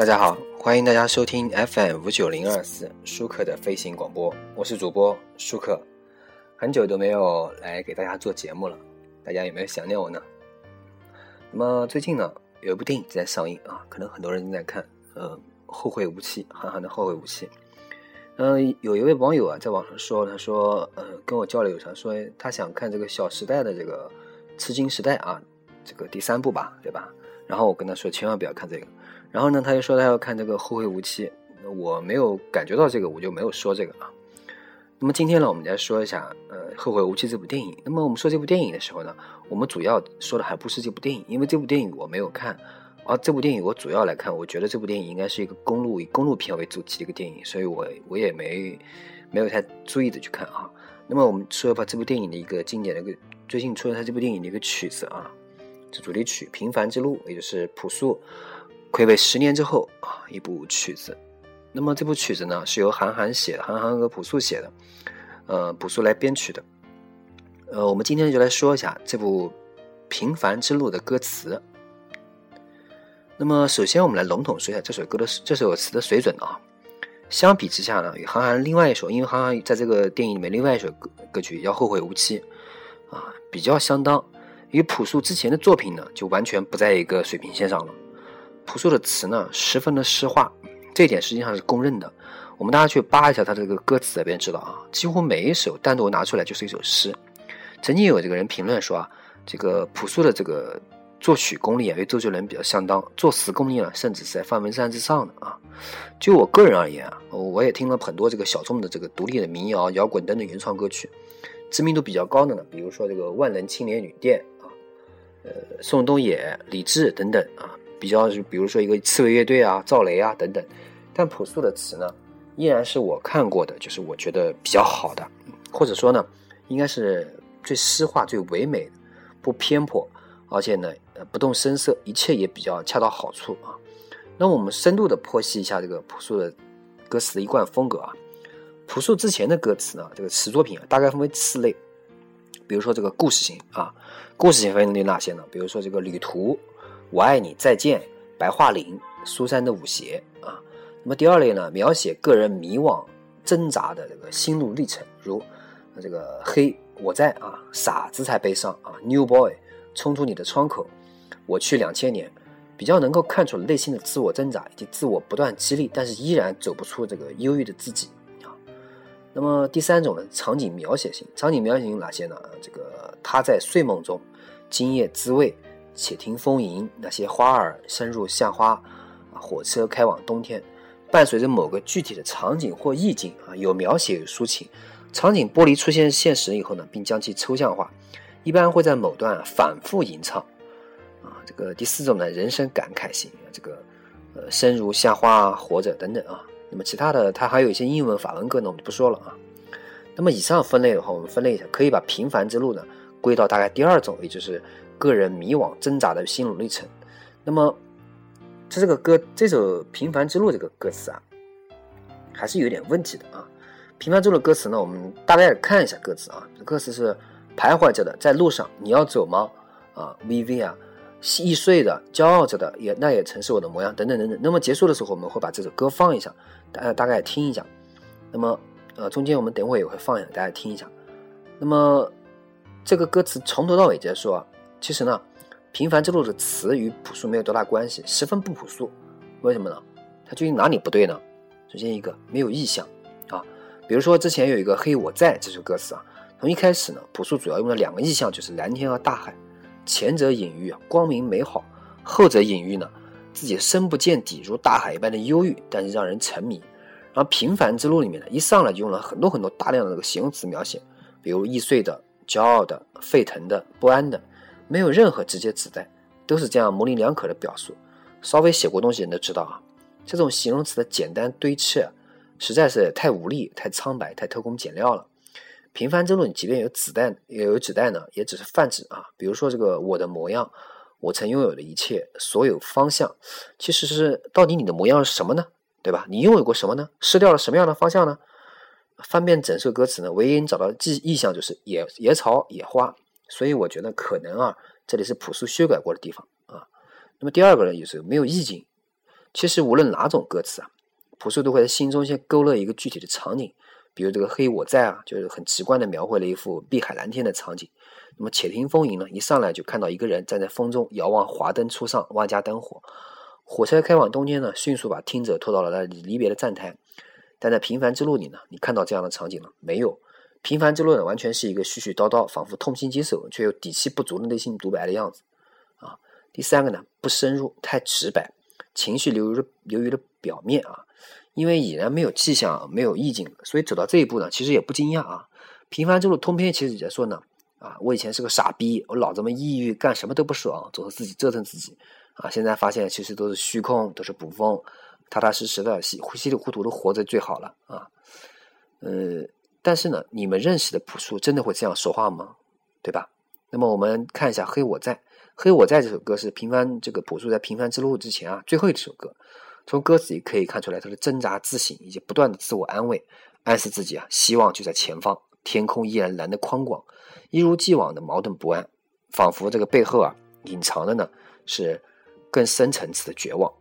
大家好，欢迎大家收听 FM 五九零二四舒克的飞行广播，我是主播舒克。很久都没有来给大家做节目了，大家有没有想念我呢？那么最近呢，有一部电影在上映啊，可能很多人正在看，呃，《后会无期》，韩寒的《后会无期》。嗯，有一位网友啊，在网上说，他说，呃，跟我交流，他说他想看这个《小时代》的这个《吃惊时代》啊，这个第三部吧，对吧？然后我跟他说，千万不要看这个。然后呢，他又说他要看这个《后会无期》，我没有感觉到这个，我就没有说这个啊。那么今天呢，我们来说一下呃《后会无期》这部电影。那么我们说这部电影的时候呢，我们主要说的还不是这部电影，因为这部电影我没有看。而这部电影我主要来看，我觉得这部电影应该是一个公路以公路片为主题的一个电影，所以我我也没没有太注意的去看啊。那么我们说一下这部电影的一个经典的一个最近出了他这部电影的一个曲子啊，这主题曲《平凡之路》，也就是朴树。暌违十年之后啊，一部曲子。那么这部曲子呢，是由韩寒写的，韩寒和朴树写的，呃，朴树来编曲的。呃，我们今天就来说一下这部《平凡之路》的歌词。那么，首先我们来笼统说一下这首歌的这首词的水准啊。相比之下呢，与韩寒另外一首，因为韩寒在这个电影里面另外一首歌歌曲叫《后会无期》，啊，比较相当。与朴树之前的作品呢，就完全不在一个水平线上了。朴树的词呢，十分的诗化，这一点实际上是公认的。我们大家去扒一下他这个歌词，便知道啊，几乎每一首单独拿出来就是一首诗。曾经有这个人评论说啊，这个朴树的这个作曲功力啊，与周杰伦比较相当，作词功力呢，甚至是在方文山之上的啊。就我个人而言啊，我也听了很多这个小众的这个独立的民谣、摇滚等等原创歌曲，知名度比较高的呢，比如说这个万能青年旅店啊，呃，宋冬野、李志等等啊。比较是，比如说一个刺猬乐队啊、赵雷啊等等，但朴树的词呢，依然是我看过的，就是我觉得比较好的，或者说呢，应该是最诗化、最唯美的，不偏颇，而且呢，不动声色，一切也比较恰到好处啊。那我们深度的剖析一下这个朴树的歌词的一贯风格啊。朴树之前的歌词呢，这个词作品啊，大概分为四类，比如说这个故事型啊，故事型分为哪些呢？比如说这个旅途。我爱你，再见，白桦林，苏珊的舞鞋啊。那么第二类呢，描写个人迷惘、挣扎的这个心路历程，如这个黑，我在啊，傻子才悲伤啊，New Boy，冲出你的窗口，我去两千年，比较能够看出内心的自我挣扎以及自我不断激励，但是依然走不出这个忧郁的自己啊。那么第三种呢，场景描写型，场景描写型哪些呢？这个他在睡梦中，今夜滋味。且听风吟，那些花儿深入夏花，啊，火车开往冬天，伴随着某个具体的场景或意境啊，有描写有抒情。场景剥离出现现实以后呢，并将其抽象化，一般会在某段反复吟唱。啊，这个第四种呢，人生感慨型，这个呃，生如夏花，活着等等啊。那么其他的，它还有一些英文、法文歌呢，我们就不说了啊。那么以上分类的话，我们分类一下，可以把平凡之路呢归到大概第二种，也就是。个人迷惘挣扎的心路历程。那么，这这个歌这首《平凡之路》这个歌词啊，还是有点问题的啊。《平凡之路》歌词呢，我们大概看一下歌词啊。歌词是徘徊着的，在路上，你要走吗？啊，V V 啊，易碎的，骄傲着的，也那也曾是我的模样，等等等等。那么结束的时候，我们会把这首歌放一下，大家大概听一下。那么，呃，中间我们等会也会放一下，大家听一下。那么，这个歌词从头到尾结束啊。其实呢，《平凡之路》的词与朴素没有多大关系，十分不朴素。为什么呢？它究竟哪里不对呢？首先一个没有意象啊，比如说之前有一个《嘿我在》这首歌词啊，从一开始呢，朴素主要用了两个意象，就是蓝天和大海。前者隐喻光明美好，后者隐喻呢自己深不见底，如大海一般的忧郁，但是让人沉迷。然后《平凡之路》里面呢，一上来就用了很多很多大量的这个形容词描写，比如易碎的、骄傲的、沸腾的、不安的。没有任何直接指代，都是这样模棱两可的表述。稍微写过东西人都知道啊，这种形容词的简单堆砌，实在是太无力、太苍白、太偷工减料了。平凡之路，你即便有子弹，也有子弹呢，也只是泛指啊。比如说这个我的模样，我曾拥有的一切，所有方向，其实是到底你的模样是什么呢？对吧？你拥有过什么呢？失掉了什么样的方向呢？翻遍整首歌词呢，唯一能找到的意意象就是野野草、野花。所以我觉得可能啊，这里是朴素修改过的地方啊。那么第二个呢，就是没有意境。其实无论哪种歌词啊，朴树都会在心中先勾勒一个具体的场景，比如这个《黑我在》啊，就是很直观的描绘了一幅碧海蓝天的场景。那么《且听风吟》呢，一上来就看到一个人站在风中遥望华灯初上，万家灯火。火车开往东京呢，迅速把听者拖到了那离别的站台。但在《平凡之路》里呢，你看到这样的场景了没有？《平凡之路》呢，完全是一个絮絮叨叨，仿佛痛心疾首却又底气不足的内心独白的样子啊。第三个呢，不深入，太直白，情绪流于流于了表面啊。因为已然没有气象，没有意境，所以走到这一步呢，其实也不惊讶啊。《平凡之路》通篇其实也在说呢，啊，我以前是个傻逼，我老这么抑郁，干什么都不爽，总是自己折腾自己啊。现在发现其实都是虚空，都是捕风。踏踏实实的、稀稀里糊涂的活着最好了啊，呃，但是呢，你们认识的朴树真的会这样说话吗？对吧？那么我们看一下《黑我在》，《黑我在》这首歌是平凡这个朴树在平凡之路之前啊最后一首歌。从歌词也可以看出来他的挣扎自省以及不断的自我安慰，暗示自己啊希望就在前方，天空依然蓝得宽广，一如既往的矛盾不安，仿佛这个背后啊隐藏的呢是更深层次的绝望。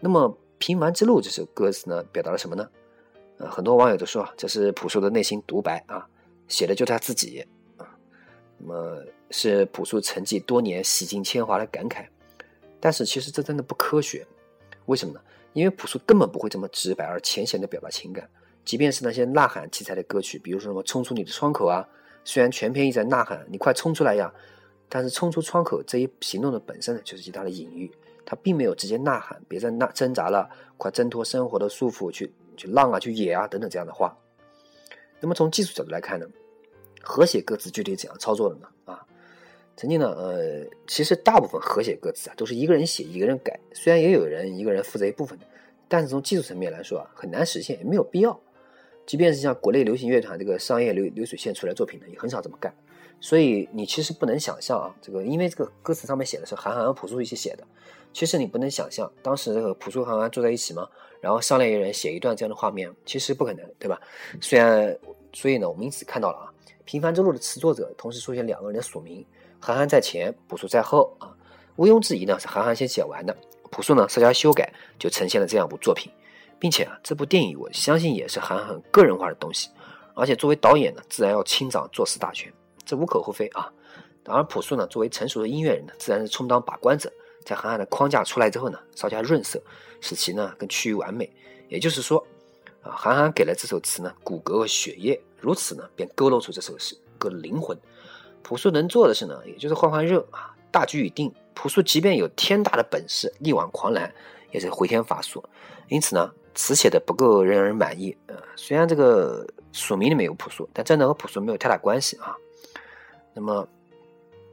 那么。《平凡之路》这首歌词呢，表达了什么呢？很多网友都说这是朴树的内心独白啊，写的就他自己啊。那么是朴树沉寂多年、洗尽铅华的感慨。但是其实这真的不科学，为什么呢？因为朴树根本不会这么直白而浅显的表达情感。即便是那些呐喊题材的歌曲，比如说什么“冲出你的窗口”啊，虽然全篇一直在呐喊“你快冲出来呀”，但是冲出窗口这一行动的本身呢，就是极大的隐喻。他并没有直接呐喊，别再呐挣扎了，快挣脱生活的束缚，去去浪啊，去野啊，等等这样的话。那么从技术角度来看呢，和写歌词具体怎样操作的呢？啊，曾经呢，呃，其实大部分和写歌词啊，都是一个人写，一个人改。虽然也有人一个人负责一部分的，但是从技术层面来说啊，很难实现，也没有必要。即便是像国内流行乐团这个商业流流水线出来作品呢，也很少这么干。所以你其实不能想象啊，这个因为这个歌词上面写的是韩寒和朴树一起写的。其实你不能想象，当时这个朴树、韩寒坐在一起吗？然后商量一人写一段这样的画面，其实不可能，对吧？虽然，所以呢，我们因此看到了啊，《平凡之路》的词作者同时出现两个人的署名，韩寒在前，朴树在后啊。毋庸置疑呢，是韩寒先写完的，朴树呢稍加修改，就呈现了这样一部作品，并且啊，这部电影我相信也是韩寒个人化的东西，而且作为导演呢，自然要亲掌作词大权，这无可厚非啊。而朴树呢，作为成熟的音乐人呢，自然是充当把关者。在韩寒的框架出来之后呢，稍加润色，使其呢更趋于完美。也就是说，啊，韩寒给了这首词呢骨骼和血液，如此呢便勾勒出这首诗歌的灵魂。朴树能做的是呢，也就是换换热啊，大局已定。朴树即便有天大的本事，力挽狂澜，也是回天乏术。因此呢，词写的不够让人满意。呃，虽然这个署名里面有朴树，但真的和朴树没有太大关系啊。那么。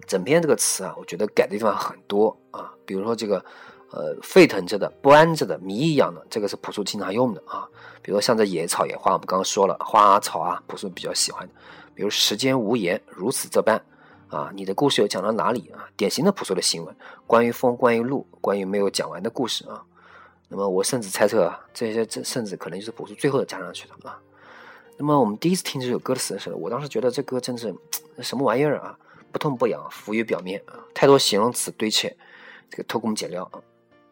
整篇这个词啊，我觉得改的地方很多啊，比如说这个，呃，沸腾着的、不安着的、谜一样的，这个是朴树经常用的啊。比如像这野草野花，我们刚刚说了，花啊草啊，朴树比较喜欢的。比如时间无言，如此这般啊，你的故事又讲到哪里啊？典型的朴树的新闻，关于风，关于路，关于没有讲完的故事啊。那么我甚至猜测啊，这些这甚至可能就是朴树最后加上去的啊。那么我们第一次听这首歌的时候，我当时觉得这歌真是 什么玩意儿啊？不痛不痒，浮于表面啊！太多形容词堆砌，这个偷工减料啊！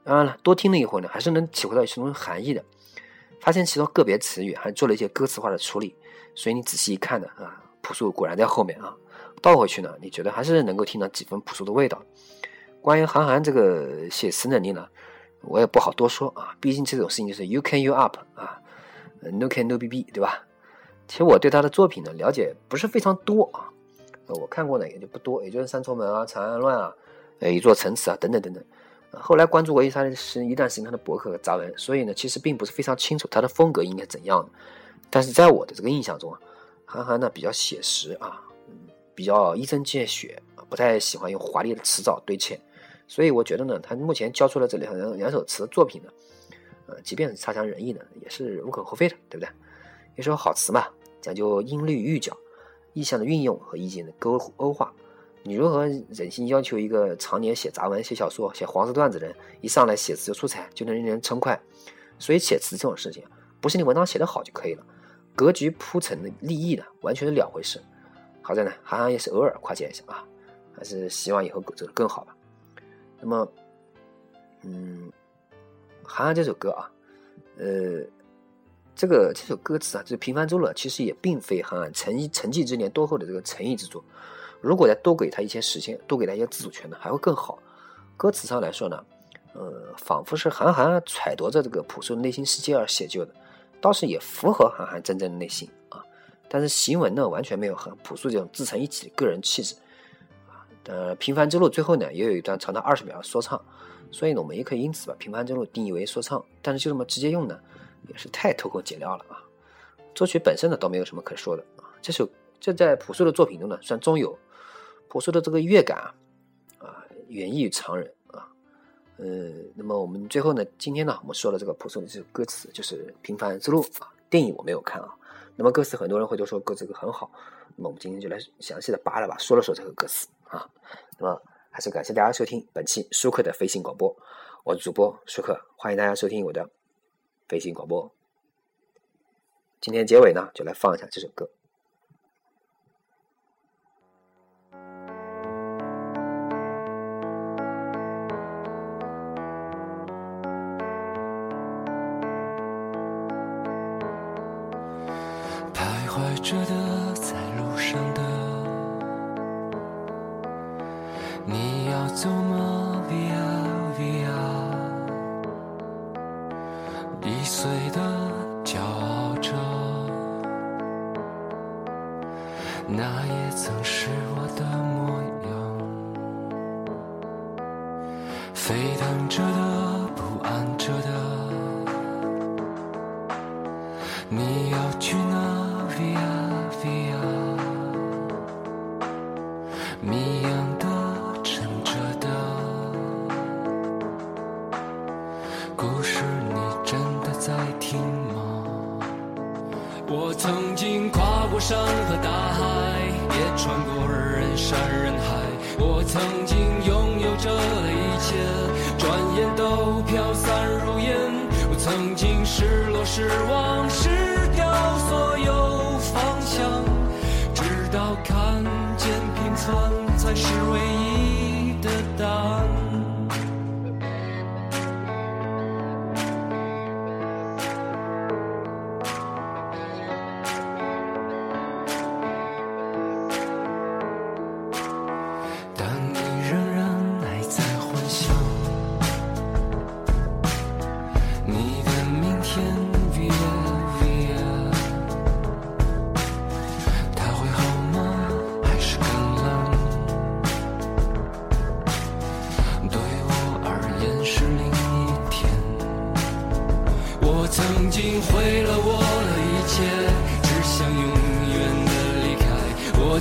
当然了，多听了一会呢，还是能体会到其中含义的。发现其中个别词语还做了一些歌词化的处理，所以你仔细一看呢，啊，朴素果然在后面啊。倒回去呢，你觉得还是能够听到几分朴素的味道。关于韩寒这个写词能力呢，我也不好多说啊，毕竟这种事情就是 you can you up 啊，no can no bb 对吧？其实我对他的作品呢了解不是非常多啊。我看过的也就不多，也就是《三重门》啊，《长安乱》啊，呃，《一座城池》啊，等等等等。后来关注过一他的是一段时间他的博客和杂文，所以呢，其实并不是非常清楚他的风格应该怎样。但是在我的这个印象中啊，韩寒呢比较写实啊，比较一针见血不太喜欢用华丽的词藻堆砌。所以我觉得呢，他目前交出了这两两首词的作品呢，呃，即便是差强人意呢，也是无可厚非的，对不对？一首好词嘛，讲究音律韵脚。意象的运用和意境的勾勾画，你如何忍心要求一个常年写杂文、写小说、写黄色段子的人，一上来写词就出彩，就能令人称快？所以写词这种事情，不是你文章写得好就可以了，格局铺陈的立意的，完全是两回事。好在呢，韩寒也是偶尔夸奖一下啊，还是希望以后走得更好吧。那么，嗯，韩寒这首歌啊，呃，这个这首歌词啊，这平凡之路其实也并非韩寒沉沉寂之年多后的这个诚意之作。如果再多给他一些时间，多给他一些自主权呢，还会更好。歌词上来说呢，呃，仿佛是韩寒揣度着这个朴树的内心世界而写就的，倒是也符合韩寒真正的内心啊。但是行文呢，完全没有和朴树这种自成一体的个人气质啊。呃，平凡之路最后呢，也有一段长达二十秒的说唱。所以呢，我们也可以因此把《平凡之路》定义为说唱，但是就这么直接用呢，也是太偷工减料了啊！作曲本身呢，倒没有什么可说的啊。这首这在朴树的作品中呢，算中有。朴树的这个乐感啊，啊，远异于常人啊。呃，那么我们最后呢，今天呢，我们说了这个朴树的这首歌词，就是《平凡之路》啊。电影我没有看啊，那么歌词很多人会都说歌词很好，那么我们今天就来详细的扒了扒，说了说这个歌词啊。那么。还是感谢大家收听本期舒克的飞行广播，我是主播舒克，欢迎大家收听我的飞行广播。今天结尾呢，就来放一下这首歌。那也曾是我的模样。沸腾着的，不安着的，你要去哪？Via Via，谜样的。沉着的故事，你真的在听吗？我曾经跨过山和大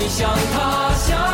你，像他，